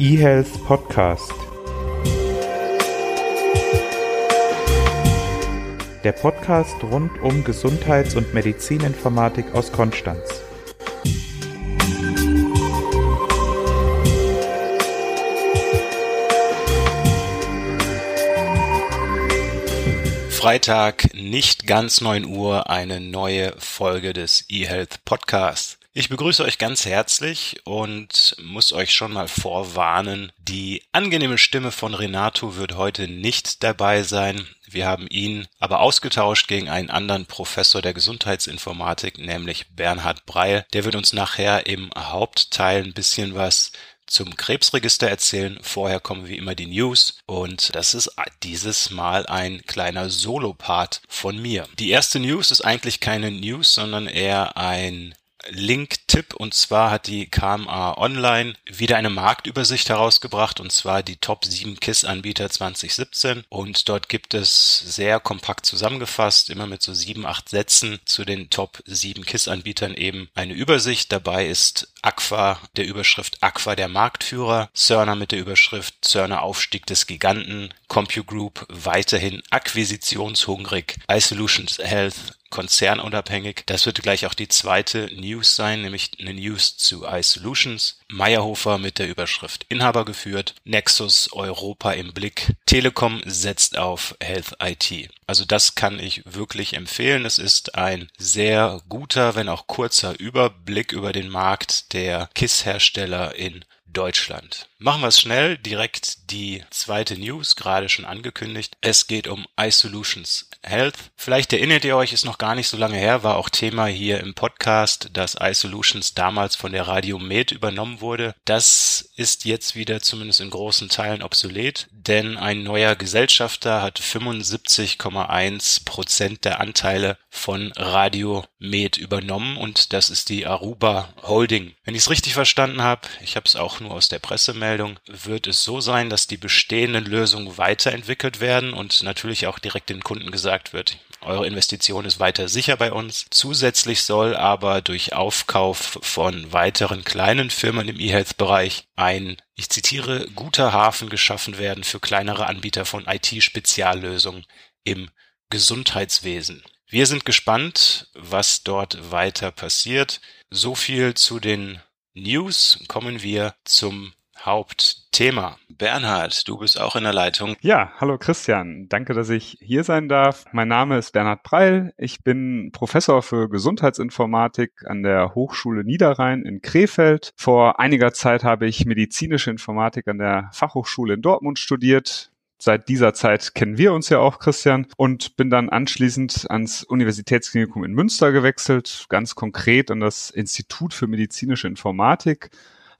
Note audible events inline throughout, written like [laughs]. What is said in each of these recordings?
eHealth Podcast. Der Podcast rund um Gesundheits- und Medizininformatik aus Konstanz. Freitag, nicht ganz 9 Uhr, eine neue Folge des eHealth Podcasts. Ich begrüße euch ganz herzlich und muss euch schon mal vorwarnen, die angenehme Stimme von Renato wird heute nicht dabei sein. Wir haben ihn aber ausgetauscht gegen einen anderen Professor der Gesundheitsinformatik, nämlich Bernhard Breil. Der wird uns nachher im Hauptteil ein bisschen was zum Krebsregister erzählen. Vorher kommen wie immer die News und das ist dieses Mal ein kleiner Solopart von mir. Die erste News ist eigentlich keine News, sondern eher ein Link-Tipp und zwar hat die KMA Online wieder eine Marktübersicht herausgebracht und zwar die Top 7 KISS-Anbieter 2017 und dort gibt es sehr kompakt zusammengefasst, immer mit so sieben, acht Sätzen zu den Top 7 KISS-Anbietern eben eine Übersicht. Dabei ist Aqua der Überschrift Aqua der Marktführer, Cerner mit der Überschrift Cerner Aufstieg des Giganten, CompuGroup weiterhin akquisitionshungrig, iSolutions Health konzernunabhängig. Das wird gleich auch die zweite News sein, nämlich eine News zu iSolutions. Meyerhofer mit der Überschrift Inhaber geführt. Nexus Europa im Blick. Telekom setzt auf Health IT. Also das kann ich wirklich empfehlen. Es ist ein sehr guter, wenn auch kurzer Überblick über den Markt der KISS-Hersteller in Deutschland. Machen wir es schnell, direkt die zweite News, gerade schon angekündigt. Es geht um iSolutions Health. Vielleicht erinnert ihr euch, ist noch gar nicht so lange her, war auch Thema hier im Podcast, dass iSolutions damals von der Radio Med übernommen wurde. Das ist jetzt wieder zumindest in großen Teilen obsolet, denn ein neuer Gesellschafter hat 75,1 Prozent der Anteile von Radio Med übernommen und das ist die Aruba Holding. Wenn ich es richtig verstanden habe, ich habe es auch nur aus der Pressemeldung, wird es so sein, dass die bestehenden Lösungen weiterentwickelt werden und natürlich auch direkt den Kunden gesagt wird, eure Investition ist weiter sicher bei uns. Zusätzlich soll aber durch Aufkauf von weiteren kleinen Firmen im E-Health-Bereich ein, ich zitiere, guter Hafen geschaffen werden für kleinere Anbieter von IT-Speziallösungen im Gesundheitswesen. Wir sind gespannt, was dort weiter passiert. So viel zu den News. Kommen wir zum Hauptthema. Bernhard, du bist auch in der Leitung. Ja, hallo Christian. Danke, dass ich hier sein darf. Mein Name ist Bernhard Preil. Ich bin Professor für Gesundheitsinformatik an der Hochschule Niederrhein in Krefeld. Vor einiger Zeit habe ich medizinische Informatik an der Fachhochschule in Dortmund studiert. Seit dieser Zeit kennen wir uns ja auch, Christian, und bin dann anschließend ans Universitätsklinikum in Münster gewechselt, ganz konkret an das Institut für medizinische Informatik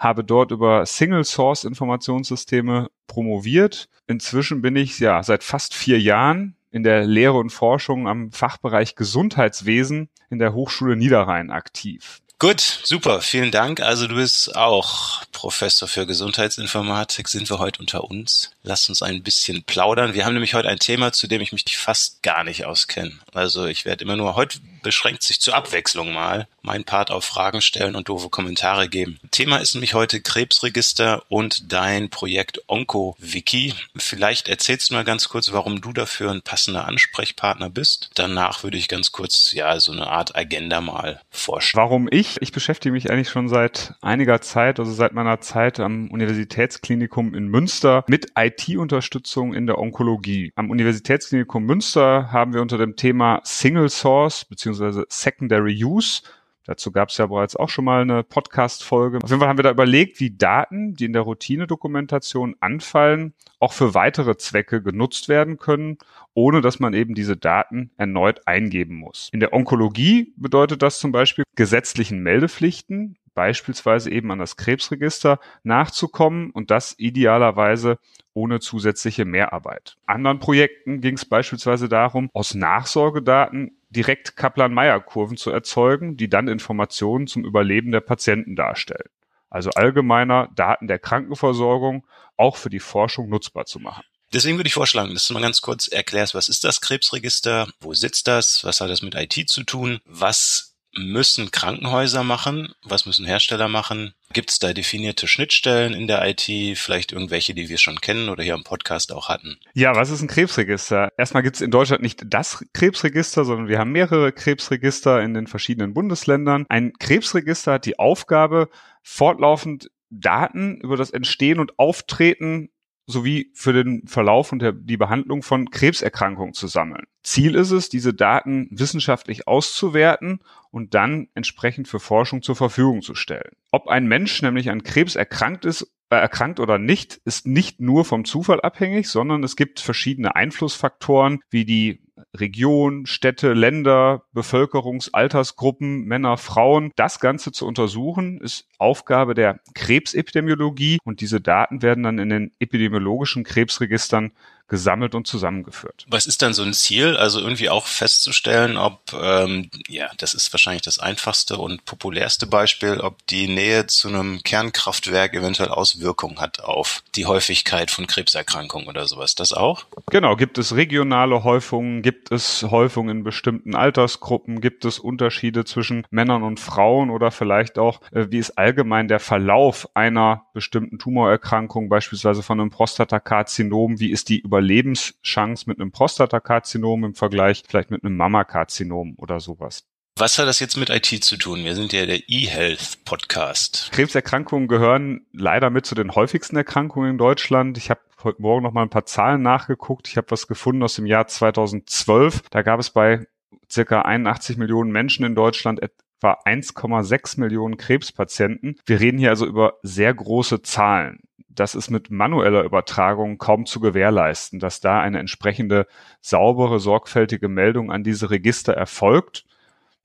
habe dort über Single Source Informationssysteme promoviert. Inzwischen bin ich ja seit fast vier Jahren in der Lehre und Forschung am Fachbereich Gesundheitswesen in der Hochschule Niederrhein aktiv. Gut, super, vielen Dank. Also du bist auch Professor für Gesundheitsinformatik, sind wir heute unter uns. Lass uns ein bisschen plaudern. Wir haben nämlich heute ein Thema, zu dem ich mich fast gar nicht auskenne. Also ich werde immer nur, heute beschränkt sich zur Abwechslung mal, mein Part auf Fragen stellen und doofe Kommentare geben. Thema ist nämlich heute Krebsregister und dein Projekt OncoWiki. Vielleicht erzählst du mal ganz kurz, warum du dafür ein passender Ansprechpartner bist. Danach würde ich ganz kurz, ja, so eine Art Agenda mal vorstellen. Warum ich? Ich beschäftige mich eigentlich schon seit einiger Zeit, also seit meiner Zeit am Universitätsklinikum in Münster mit IT-Unterstützung in der Onkologie. Am Universitätsklinikum Münster haben wir unter dem Thema Single Source bzw. Secondary Use Dazu gab es ja bereits auch schon mal eine Podcast-Folge. Auf jeden Fall haben wir da überlegt, wie Daten, die in der Routine-Dokumentation anfallen, auch für weitere Zwecke genutzt werden können, ohne dass man eben diese Daten erneut eingeben muss. In der Onkologie bedeutet das zum Beispiel gesetzlichen Meldepflichten, beispielsweise eben an das Krebsregister nachzukommen und das idealerweise ohne zusätzliche Mehrarbeit. Anderen Projekten ging es beispielsweise darum, aus Nachsorgedaten direkt Kaplan-Meier-Kurven zu erzeugen, die dann Informationen zum Überleben der Patienten darstellen. Also allgemeiner Daten der Krankenversorgung auch für die Forschung nutzbar zu machen. Deswegen würde ich vorschlagen, dass du mal ganz kurz erklärst, was ist das Krebsregister, wo sitzt das, was hat das mit IT zu tun, was müssen Krankenhäuser machen? Was müssen Hersteller machen? Gibt es da definierte Schnittstellen in der IT? Vielleicht irgendwelche, die wir schon kennen oder hier im Podcast auch hatten? Ja, was ist ein Krebsregister? Erstmal gibt es in Deutschland nicht das Krebsregister, sondern wir haben mehrere Krebsregister in den verschiedenen Bundesländern. Ein Krebsregister hat die Aufgabe, fortlaufend Daten über das Entstehen und Auftreten sowie für den Verlauf und der, die Behandlung von Krebserkrankungen zu sammeln. Ziel ist es, diese Daten wissenschaftlich auszuwerten und dann entsprechend für Forschung zur Verfügung zu stellen. Ob ein Mensch nämlich an Krebs erkrankt ist, erkrankt oder nicht, ist nicht nur vom Zufall abhängig, sondern es gibt verschiedene Einflussfaktoren wie die Region, Städte, Länder, Bevölkerungs-, Altersgruppen, Männer, Frauen. Das Ganze zu untersuchen ist Aufgabe der Krebsepidemiologie und diese Daten werden dann in den epidemiologischen Krebsregistern gesammelt und zusammengeführt. Was ist dann so ein Ziel? Also irgendwie auch festzustellen, ob, ähm, ja, das ist wahrscheinlich das einfachste und populärste Beispiel, ob die Nähe zu einem Kernkraftwerk eventuell Auswirkungen hat auf die Häufigkeit von Krebserkrankungen oder sowas. Das auch? Genau, gibt es regionale Häufungen, gibt es Häufungen in bestimmten Altersgruppen, gibt es Unterschiede zwischen Männern und Frauen oder vielleicht auch, äh, wie ist allgemein der Verlauf einer bestimmten Tumorerkrankung, beispielsweise von einem Prostatakarzinom, wie ist die über Überlebenschance mit einem Prostatakarzinom im Vergleich vielleicht mit einem Mammakarzinom oder sowas. Was hat das jetzt mit IT zu tun? Wir sind ja der eHealth Podcast. Krebserkrankungen gehören leider mit zu den häufigsten Erkrankungen in Deutschland. Ich habe heute Morgen noch mal ein paar Zahlen nachgeguckt. Ich habe was gefunden aus dem Jahr 2012. Da gab es bei circa 81 Millionen Menschen in Deutschland etwa 1,6 Millionen Krebspatienten. Wir reden hier also über sehr große Zahlen das ist mit manueller Übertragung kaum zu gewährleisten, dass da eine entsprechende saubere, sorgfältige Meldung an diese Register erfolgt.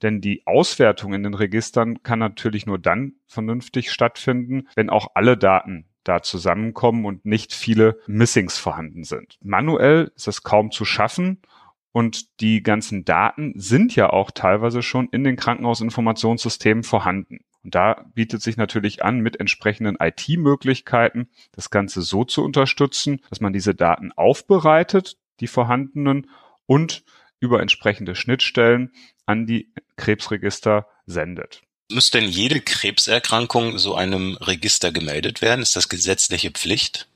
Denn die Auswertung in den Registern kann natürlich nur dann vernünftig stattfinden, wenn auch alle Daten da zusammenkommen und nicht viele Missings vorhanden sind. Manuell ist es kaum zu schaffen und die ganzen Daten sind ja auch teilweise schon in den Krankenhausinformationssystemen vorhanden. Und da bietet sich natürlich an, mit entsprechenden IT-Möglichkeiten das Ganze so zu unterstützen, dass man diese Daten aufbereitet, die vorhandenen, und über entsprechende Schnittstellen an die Krebsregister sendet. Muss denn jede Krebserkrankung so einem Register gemeldet werden? Ist das gesetzliche Pflicht?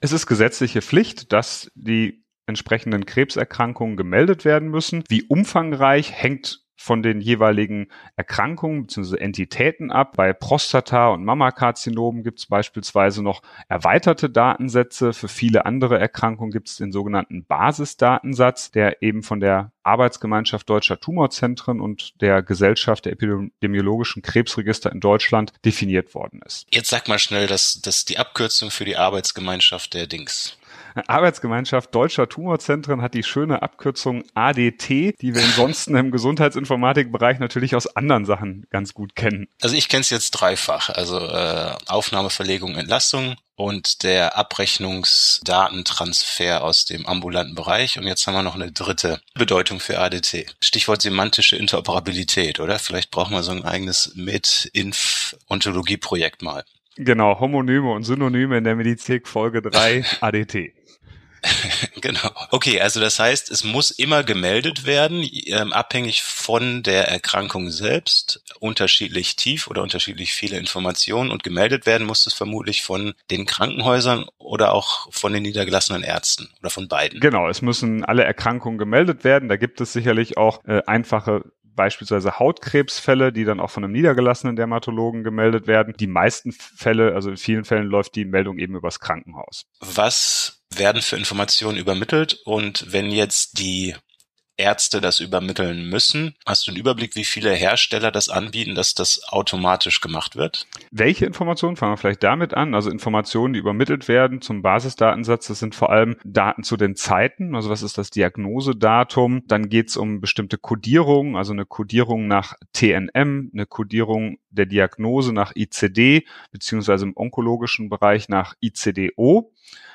Es ist gesetzliche Pflicht, dass die entsprechenden Krebserkrankungen gemeldet werden müssen. Wie umfangreich hängt von den jeweiligen Erkrankungen bzw. Entitäten ab. Bei Prostata- und Mammakarzinomen gibt es beispielsweise noch erweiterte Datensätze. Für viele andere Erkrankungen gibt es den sogenannten Basisdatensatz, der eben von der Arbeitsgemeinschaft Deutscher Tumorzentren und der Gesellschaft der Epidemiologischen Krebsregister in Deutschland definiert worden ist. Jetzt sag mal schnell, dass das die Abkürzung für die Arbeitsgemeinschaft der Dings. Arbeitsgemeinschaft Deutscher Tumorzentren hat die schöne Abkürzung ADT, die wir ansonsten im Gesundheitsinformatikbereich natürlich aus anderen Sachen ganz gut kennen. Also ich kenne es jetzt dreifach. Also äh, Aufnahme, Verlegung, Entlassung und der Abrechnungsdatentransfer aus dem ambulanten Bereich. Und jetzt haben wir noch eine dritte Bedeutung für ADT. Stichwort semantische Interoperabilität, oder? Vielleicht brauchen wir so ein eigenes Mit-Inf-Ontologie-Projekt mal. Genau, Homonyme und Synonyme in der Medizin Folge 3 ADT. [laughs] genau. Okay, also das heißt, es muss immer gemeldet werden, ähm, abhängig von der Erkrankung selbst, unterschiedlich tief oder unterschiedlich viele Informationen und gemeldet werden muss es vermutlich von den Krankenhäusern oder auch von den niedergelassenen Ärzten oder von beiden. Genau, es müssen alle Erkrankungen gemeldet werden. Da gibt es sicherlich auch äh, einfache beispielsweise Hautkrebsfälle, die dann auch von einem niedergelassenen Dermatologen gemeldet werden. Die meisten Fälle, also in vielen Fällen läuft die Meldung eben übers Krankenhaus. Was werden für Informationen übermittelt und wenn jetzt die Ärzte das übermitteln müssen. Hast du einen Überblick, wie viele Hersteller das anbieten, dass das automatisch gemacht wird? Welche Informationen? Fangen wir vielleicht damit an. Also Informationen, die übermittelt werden zum Basisdatensatz, das sind vor allem Daten zu den Zeiten. Also was ist das Diagnosedatum? Dann geht es um bestimmte Kodierungen, also eine Kodierung nach TNM, eine Kodierung der Diagnose nach ICD, beziehungsweise im onkologischen Bereich nach ICDO.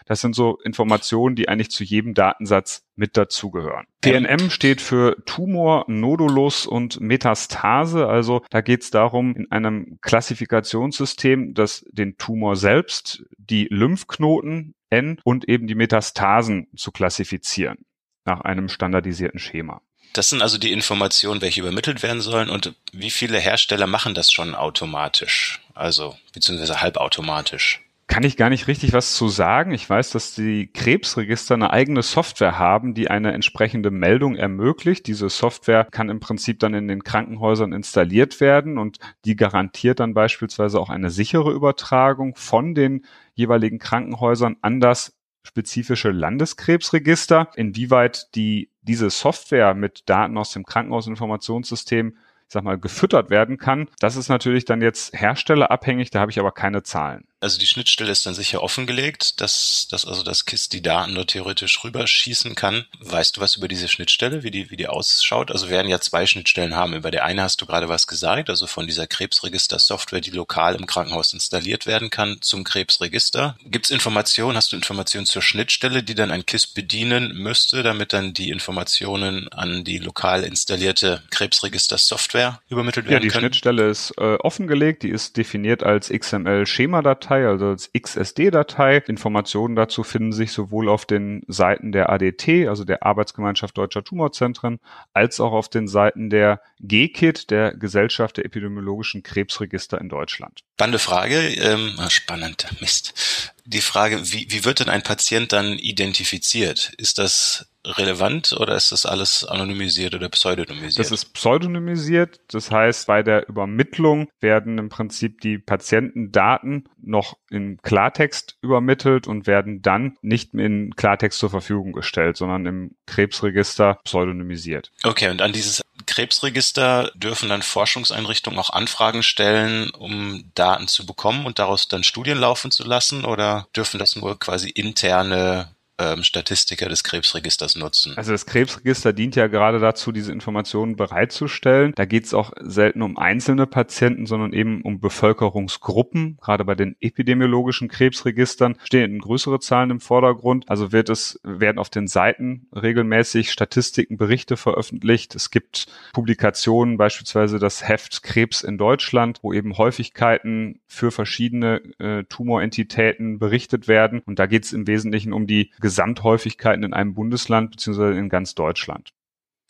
Das sind so Informationen, die eigentlich zu jedem Datensatz mit dazugehören. TNM steht für Tumor, Nodulus und Metastase. Also da geht es darum, in einem Klassifikationssystem, das den Tumor selbst, die Lymphknoten N und eben die Metastasen zu klassifizieren nach einem standardisierten Schema. Das sind also die Informationen, welche übermittelt werden sollen und wie viele Hersteller machen das schon automatisch, also beziehungsweise halbautomatisch? Kann ich gar nicht richtig was zu sagen. Ich weiß, dass die Krebsregister eine eigene Software haben, die eine entsprechende Meldung ermöglicht. Diese Software kann im Prinzip dann in den Krankenhäusern installiert werden und die garantiert dann beispielsweise auch eine sichere Übertragung von den jeweiligen Krankenhäusern an das spezifische Landeskrebsregister. Inwieweit die diese Software mit Daten aus dem Krankenhausinformationssystem ich sag mal, gefüttert werden kann. Das ist natürlich dann jetzt herstellerabhängig, da habe ich aber keine Zahlen. Also die Schnittstelle ist dann sicher offengelegt, dass, dass also das KISS die Daten nur theoretisch rüberschießen kann. Weißt du was über diese Schnittstelle, wie die, wie die ausschaut? Also wir werden ja zwei Schnittstellen haben. Über der eine hast du gerade was gesagt, also von dieser Krebsregister-Software, die lokal im Krankenhaus installiert werden kann, zum Krebsregister. Gibt es Informationen, hast du Informationen zur Schnittstelle, die dann ein KISS bedienen müsste, damit dann die Informationen an die lokal installierte Krebsregister-Software übermittelt werden können? Ja, die können? Schnittstelle ist äh, offengelegt, die ist definiert als XML-Schema-Datei datei also als XSD-Datei. Informationen dazu finden sich sowohl auf den Seiten der ADT, also der Arbeitsgemeinschaft Deutscher Tumorzentren, als auch auf den Seiten der GKIT, der Gesellschaft der epidemiologischen Krebsregister in Deutschland. Spannende Frage, ähm, ah, spannend, Mist. Die Frage, wie, wie wird denn ein Patient dann identifiziert? Ist das relevant oder ist das alles anonymisiert oder pseudonymisiert? Das ist pseudonymisiert. Das heißt, bei der Übermittlung werden im Prinzip die Patientendaten noch in Klartext übermittelt und werden dann nicht in Klartext zur Verfügung gestellt, sondern im Krebsregister pseudonymisiert. Okay, und an dieses Krebsregister dürfen dann Forschungseinrichtungen auch Anfragen stellen, um Daten zu bekommen und daraus dann Studien laufen zu lassen oder dürfen das nur quasi interne ähm, Statistiker des Krebsregisters nutzen. Also das Krebsregister dient ja gerade dazu, diese Informationen bereitzustellen. Da geht es auch selten um einzelne Patienten, sondern eben um Bevölkerungsgruppen. Gerade bei den epidemiologischen Krebsregistern stehen größere Zahlen im Vordergrund. Also wird es, werden auf den Seiten regelmäßig Statistiken, Berichte veröffentlicht. Es gibt Publikationen, beispielsweise das Heft Krebs in Deutschland, wo eben Häufigkeiten für verschiedene äh, Tumorentitäten berichtet werden. Und da geht es im Wesentlichen um die Gesamthäufigkeiten in einem Bundesland beziehungsweise in ganz Deutschland.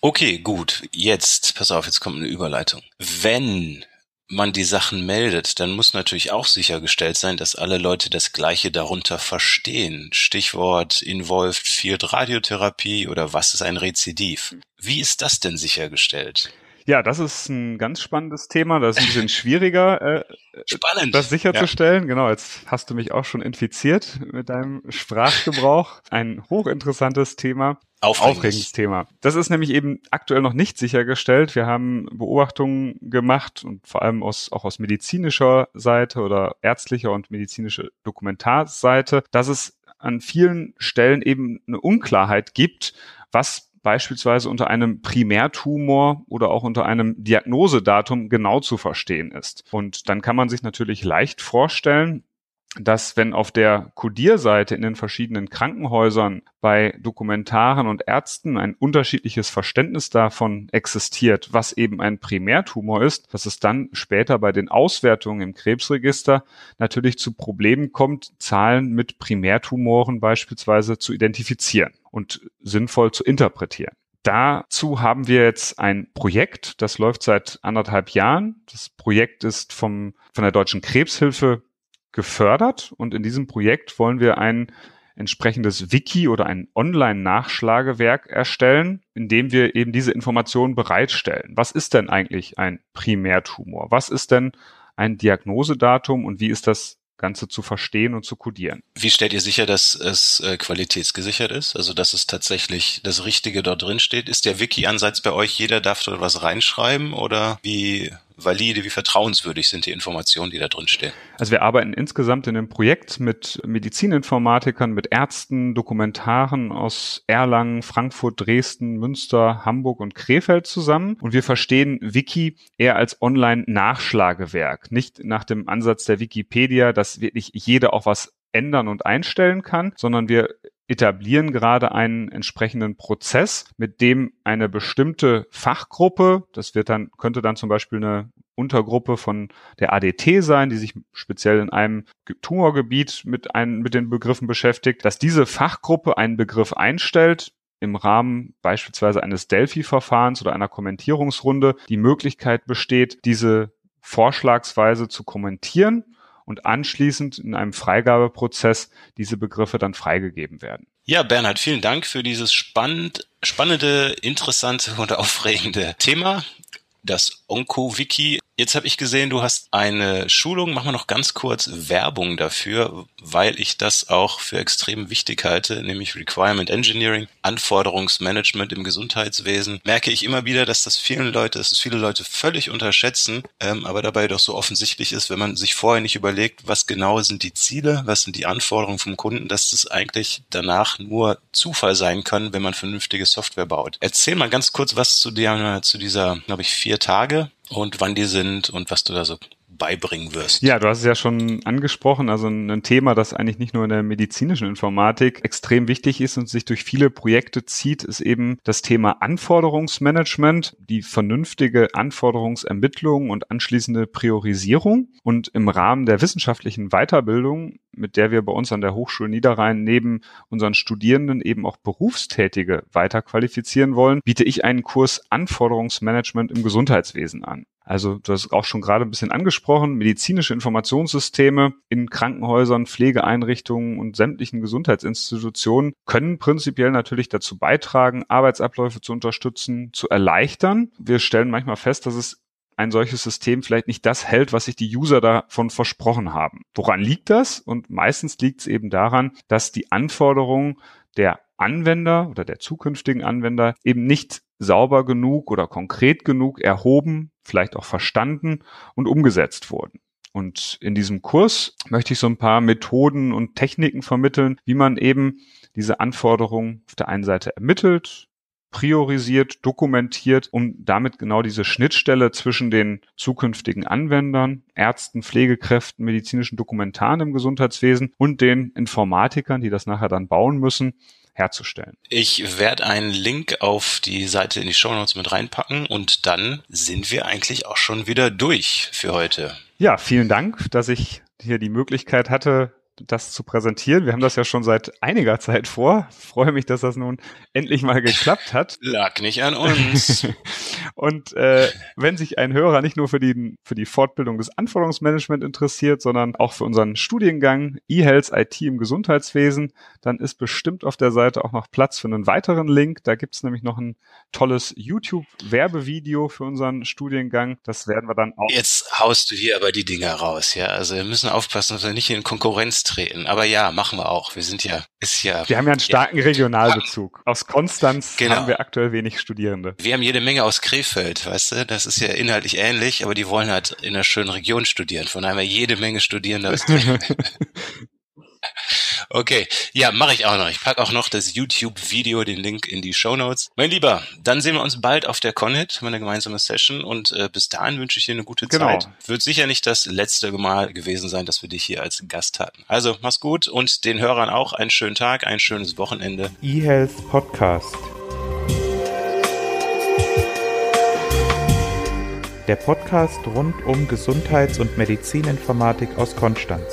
Okay, gut. Jetzt, pass auf, jetzt kommt eine Überleitung. Wenn man die Sachen meldet, dann muss natürlich auch sichergestellt sein, dass alle Leute das Gleiche darunter verstehen. Stichwort Involved Field Radiotherapie oder was ist ein Rezidiv? Wie ist das denn sichergestellt? Ja, das ist ein ganz spannendes Thema. Das ist ein bisschen schwieriger, äh, Spannend. das sicherzustellen. Ja. Genau, jetzt hast du mich auch schon infiziert mit deinem Sprachgebrauch. Ein hochinteressantes Thema. Aufregendes. Aufregendes Thema. Das ist nämlich eben aktuell noch nicht sichergestellt. Wir haben Beobachtungen gemacht und vor allem aus, auch aus medizinischer Seite oder ärztlicher und medizinischer Dokumentarseite, dass es an vielen Stellen eben eine Unklarheit gibt, was beispielsweise unter einem Primärtumor oder auch unter einem Diagnosedatum genau zu verstehen ist. Und dann kann man sich natürlich leicht vorstellen, dass wenn auf der Codierseite in den verschiedenen Krankenhäusern bei Dokumentaren und Ärzten ein unterschiedliches Verständnis davon existiert, was eben ein Primärtumor ist, dass es dann später bei den Auswertungen im Krebsregister natürlich zu Problemen kommt, Zahlen mit Primärtumoren beispielsweise zu identifizieren und sinnvoll zu interpretieren. Dazu haben wir jetzt ein Projekt, das läuft seit anderthalb Jahren. Das Projekt ist vom, von der Deutschen Krebshilfe gefördert und in diesem Projekt wollen wir ein entsprechendes Wiki oder ein Online-Nachschlagewerk erstellen, in dem wir eben diese Informationen bereitstellen. Was ist denn eigentlich ein Primärtumor? Was ist denn ein Diagnosedatum und wie ist das Ganze zu verstehen und zu kodieren. Wie stellt ihr sicher, dass es äh, qualitätsgesichert ist? Also dass es tatsächlich das Richtige dort drin steht? Ist der Wiki-Ansatz bei euch, jeder darf dort was reinschreiben oder wie valide, wie vertrauenswürdig sind die Informationen, die da drin stehen? Also wir arbeiten insgesamt in einem Projekt mit Medizininformatikern, mit Ärzten, Dokumentaren aus Erlangen, Frankfurt, Dresden, Münster, Hamburg und Krefeld zusammen. Und wir verstehen Wiki eher als Online-Nachschlagewerk, nicht nach dem Ansatz der Wikipedia, dass wirklich jeder auch was ändern und einstellen kann, sondern wir etablieren gerade einen entsprechenden Prozess, mit dem eine bestimmte Fachgruppe, das wird dann, könnte dann zum Beispiel eine Untergruppe von der ADT sein, die sich speziell in einem Tumorgebiet mit, ein, mit den Begriffen beschäftigt, dass diese Fachgruppe einen Begriff einstellt, im Rahmen beispielsweise eines Delphi-Verfahrens oder einer Kommentierungsrunde die Möglichkeit besteht, diese vorschlagsweise zu kommentieren und anschließend in einem Freigabeprozess diese Begriffe dann freigegeben werden. Ja, Bernhard, vielen Dank für dieses spannend, spannende, interessante und aufregende Thema das OncoWiki. Jetzt habe ich gesehen, du hast eine Schulung. Machen wir noch ganz kurz Werbung dafür, weil ich das auch für extrem wichtig halte, nämlich Requirement Engineering, Anforderungsmanagement im Gesundheitswesen. Merke ich immer wieder, dass das vielen Leute, dass es viele Leute völlig unterschätzen, ähm, aber dabei doch so offensichtlich ist, wenn man sich vorher nicht überlegt, was genau sind die Ziele, was sind die Anforderungen vom Kunden, dass das eigentlich danach nur Zufall sein kann, wenn man vernünftige Software baut. Erzähl mal ganz kurz was zu der, zu dieser, glaube ich, vier Tage und wann die sind und was du da so beibringen wirst. Ja, du hast es ja schon angesprochen, also ein Thema, das eigentlich nicht nur in der medizinischen Informatik extrem wichtig ist und sich durch viele Projekte zieht, ist eben das Thema Anforderungsmanagement, die vernünftige Anforderungsermittlung und anschließende Priorisierung. Und im Rahmen der wissenschaftlichen Weiterbildung, mit der wir bei uns an der Hochschule Niederrhein neben unseren Studierenden eben auch Berufstätige weiterqualifizieren wollen, biete ich einen Kurs Anforderungsmanagement im Gesundheitswesen an. Also du hast auch schon gerade ein bisschen angesprochen, medizinische Informationssysteme in Krankenhäusern, Pflegeeinrichtungen und sämtlichen Gesundheitsinstitutionen können prinzipiell natürlich dazu beitragen, Arbeitsabläufe zu unterstützen, zu erleichtern. Wir stellen manchmal fest, dass es ein solches System vielleicht nicht das hält, was sich die User davon versprochen haben. Woran liegt das? Und meistens liegt es eben daran, dass die Anforderungen der Anwender oder der zukünftigen Anwender eben nicht sauber genug oder konkret genug erhoben, vielleicht auch verstanden und umgesetzt wurden. Und in diesem Kurs möchte ich so ein paar Methoden und Techniken vermitteln, wie man eben diese Anforderungen auf der einen Seite ermittelt, priorisiert, dokumentiert, um damit genau diese Schnittstelle zwischen den zukünftigen Anwendern, Ärzten, Pflegekräften, medizinischen Dokumentaren im Gesundheitswesen und den Informatikern, die das nachher dann bauen müssen, herzustellen. Ich werde einen Link auf die Seite in die Show Notes mit reinpacken und dann sind wir eigentlich auch schon wieder durch für heute. Ja, vielen Dank, dass ich hier die Möglichkeit hatte, das zu präsentieren. Wir haben das ja schon seit einiger Zeit vor. Ich freue mich, dass das nun endlich mal geklappt hat. [laughs] Lag nicht an uns. [laughs] und äh, wenn sich ein Hörer nicht nur für die, für die Fortbildung des Anforderungsmanagement interessiert, sondern auch für unseren Studiengang eHealth IT im Gesundheitswesen, dann ist bestimmt auf der Seite auch noch Platz für einen weiteren Link. Da gibt's nämlich noch ein tolles YouTube-Werbevideo für unseren Studiengang. Das werden wir dann auch. Jetzt haust du hier aber die Dinger raus, ja. Also wir müssen aufpassen, dass wir nicht in Konkurrenz treten. Aber ja, machen wir auch. Wir sind ja, ist ja. Wir haben ja einen starken ja. Regionalbezug. Aus Konstanz genau. haben wir aktuell wenig Studierende. Wir haben jede Menge aus Krefeld, weißt du? Das ist ja inhaltlich ähnlich, aber die wollen halt in einer schönen Region studieren. Von daher jede Menge Studierende aus Krefeld. [laughs] Okay, ja, mache ich auch noch. Ich packe auch noch das YouTube-Video, den Link in die Show Notes. Mein Lieber, dann sehen wir uns bald auf der Conhit, meine gemeinsame Session. Und äh, bis dahin wünsche ich dir eine gute genau. Zeit. Wird sicher nicht das letzte Mal gewesen sein, dass wir dich hier als Gast hatten. Also, mach's gut und den Hörern auch einen schönen Tag, ein schönes Wochenende. eHealth Podcast. Der Podcast rund um Gesundheits- und Medizininformatik aus Konstanz.